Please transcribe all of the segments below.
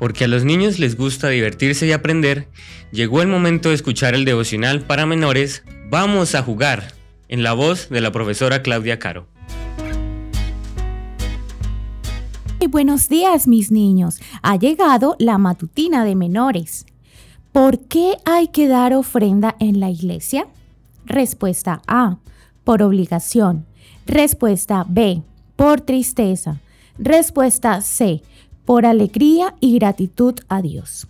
porque a los niños les gusta divertirse y aprender, llegó el momento de escuchar el devocional para menores Vamos a jugar, en la voz de la profesora Claudia Caro. buenos días mis niños, ha llegado la matutina de menores. ¿Por qué hay que dar ofrenda en la iglesia? Respuesta A, por obligación. Respuesta B, por tristeza. Respuesta C, por alegría y gratitud a Dios.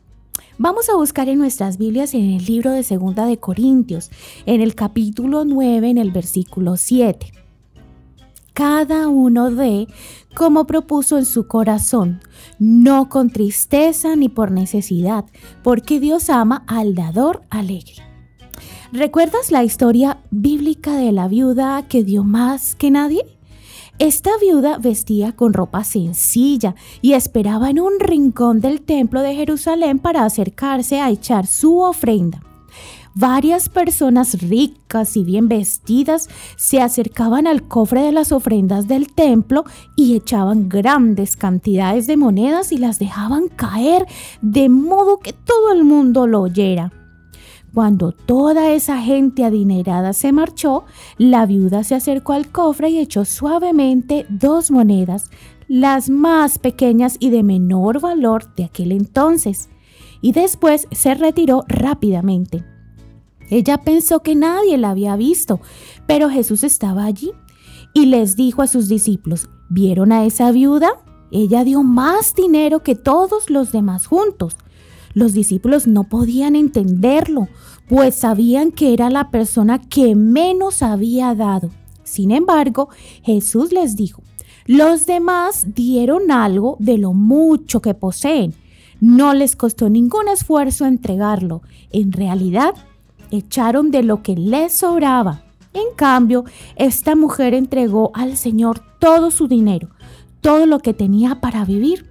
Vamos a buscar en nuestras Biblias en el libro de Segunda de Corintios, en el capítulo 9, en el versículo 7. Cada uno de como propuso en su corazón, no con tristeza ni por necesidad, porque Dios ama al dador alegre. ¿Recuerdas la historia bíblica de la viuda que dio más que nadie? Esta viuda vestía con ropa sencilla y esperaba en un rincón del templo de Jerusalén para acercarse a echar su ofrenda. Varias personas ricas y bien vestidas se acercaban al cofre de las ofrendas del templo y echaban grandes cantidades de monedas y las dejaban caer de modo que todo el mundo lo oyera. Cuando toda esa gente adinerada se marchó, la viuda se acercó al cofre y echó suavemente dos monedas, las más pequeñas y de menor valor de aquel entonces, y después se retiró rápidamente. Ella pensó que nadie la había visto, pero Jesús estaba allí y les dijo a sus discípulos, ¿vieron a esa viuda? Ella dio más dinero que todos los demás juntos. Los discípulos no podían entenderlo, pues sabían que era la persona que menos había dado. Sin embargo, Jesús les dijo, los demás dieron algo de lo mucho que poseen. No les costó ningún esfuerzo entregarlo. En realidad, echaron de lo que les sobraba. En cambio, esta mujer entregó al Señor todo su dinero, todo lo que tenía para vivir.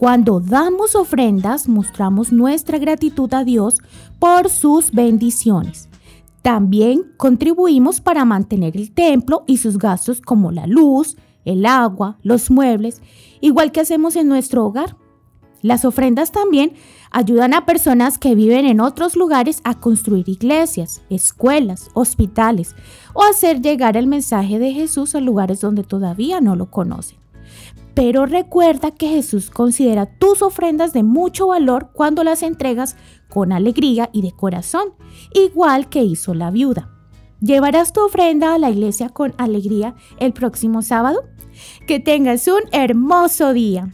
Cuando damos ofrendas, mostramos nuestra gratitud a Dios por sus bendiciones. También contribuimos para mantener el templo y sus gastos como la luz, el agua, los muebles, igual que hacemos en nuestro hogar. Las ofrendas también ayudan a personas que viven en otros lugares a construir iglesias, escuelas, hospitales o hacer llegar el mensaje de Jesús a lugares donde todavía no lo conocen. Pero recuerda que Jesús considera tus ofrendas de mucho valor cuando las entregas con alegría y de corazón, igual que hizo la viuda. ¿Llevarás tu ofrenda a la iglesia con alegría el próximo sábado? Que tengas un hermoso día.